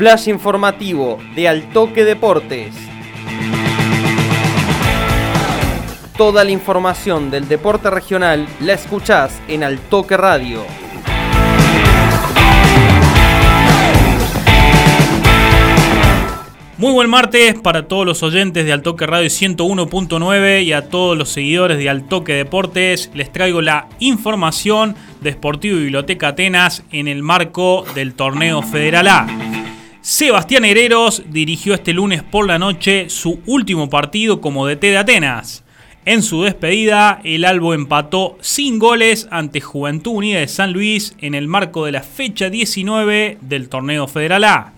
flash informativo de Altoque Deportes. Toda la información del deporte regional la escuchás en Altoque Radio. Muy buen martes para todos los oyentes de Altoque Radio 101.9 y a todos los seguidores de Altoque Deportes. Les traigo la información de Sportivo Biblioteca Atenas en el marco del torneo Federal A. Sebastián Hereros dirigió este lunes por la noche su último partido como DT de Atenas. En su despedida, el Albo empató sin goles ante Juventud Unida de San Luis en el marco de la fecha 19 del torneo Federal A.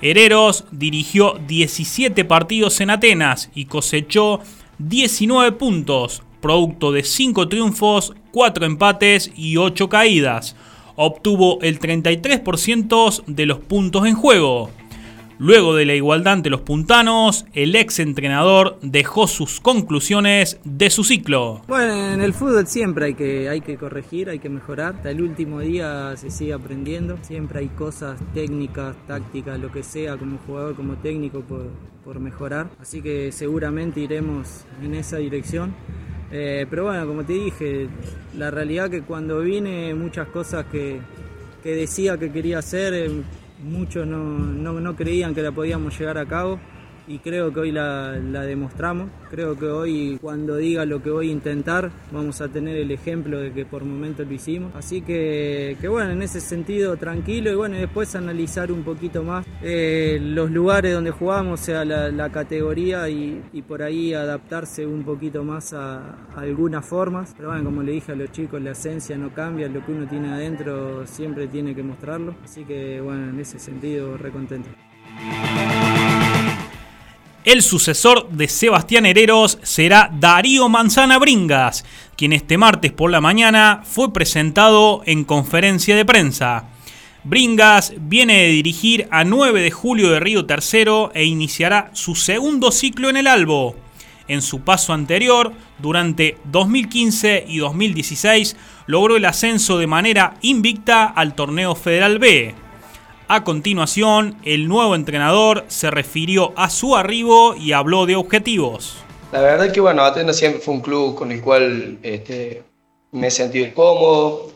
Hereros dirigió 17 partidos en Atenas y cosechó 19 puntos, producto de 5 triunfos, 4 empates y 8 caídas. Obtuvo el 33% de los puntos en juego. Luego de la igualdad ante los puntanos, el ex entrenador dejó sus conclusiones de su ciclo. Bueno, en el fútbol siempre hay que, hay que corregir, hay que mejorar. Hasta el último día se sigue aprendiendo. Siempre hay cosas técnicas, tácticas, lo que sea, como jugador, como técnico, por, por mejorar. Así que seguramente iremos en esa dirección. Eh, pero bueno, como te dije, la realidad que cuando vine muchas cosas que, que decía que quería hacer, eh, muchos no, no, no, creían que la podíamos llegar a cabo y creo que hoy la, demostramos. Creo que hoy cuando diga lo que voy a intentar vamos a tener el ejemplo de que por momentos lo hicimos. Así que, que bueno, en ese sentido tranquilo y bueno, después analizar un poquito más eh, los lugares donde jugamos, o sea, la, categoría y, y, por ahí adaptarse un poquito más a, a, algunas formas. Pero bueno, como le dije a los chicos, la esencia no cambia, lo que uno tiene adentro siempre tiene que mostrarlo. Así que bueno, en ese sentido, recontento. El sucesor de Sebastián Hereros será Darío Manzana Bringas, quien este martes por la mañana fue presentado en conferencia de prensa. Bringas viene de dirigir a 9 de julio de Río Tercero e iniciará su segundo ciclo en el Albo. En su paso anterior, durante 2015 y 2016, logró el ascenso de manera invicta al torneo Federal B. A continuación, el nuevo entrenador se refirió a su arribo y habló de objetivos. La verdad es que bueno, Atenas siempre fue un club con el cual este, me he sentido cómodo,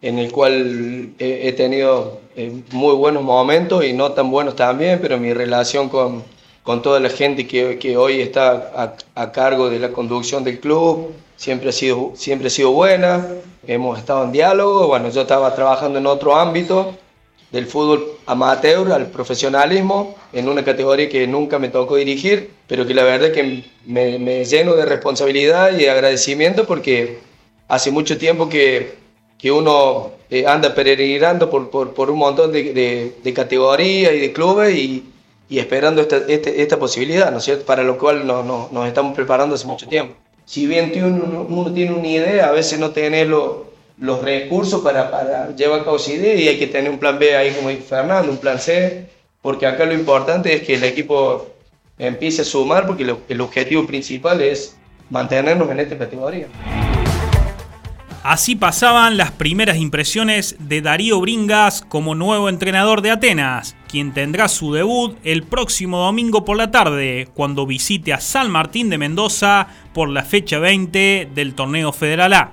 en el cual he, he tenido eh, muy buenos momentos y no tan buenos también, pero mi relación con, con toda la gente que, que hoy está a, a, cargo de la conducción del club siempre ha, sido, siempre ha sido buena, hemos estado en diálogo, bueno, yo estaba trabajando en otro ámbito del fútbol amateur al profesionalismo en una categoría que nunca me tocó dirigir, pero que la verdad que me, lleno de responsabilidad y de agradecimiento porque hace mucho tiempo que, que uno eh, anda peregrinando por, por, por, un montón de, de, categorías y de clubes y, y esperando esta, este, esta posibilidad, ¿no es cierto? Para lo cual nos, nos, nos estamos preparando hace mucho tiempo. Si bien uno, uno tiene una idea, a veces no tiene lo, los recursos para, llevar a cabo esa idea y hay que tener un plan B ahí como Fernando, un plan C, porque acá lo importante es que el equipo empiece a sumar porque el objetivo principal es mantenernos en esta categoría. Así pasaban las primeras impresiones de Darío Bringas como nuevo entrenador de Atenas, quien tendrá su debut el próximo domingo por la tarde, cuando visite a San Martín de Mendoza por la fecha 20 del torneo Federal A.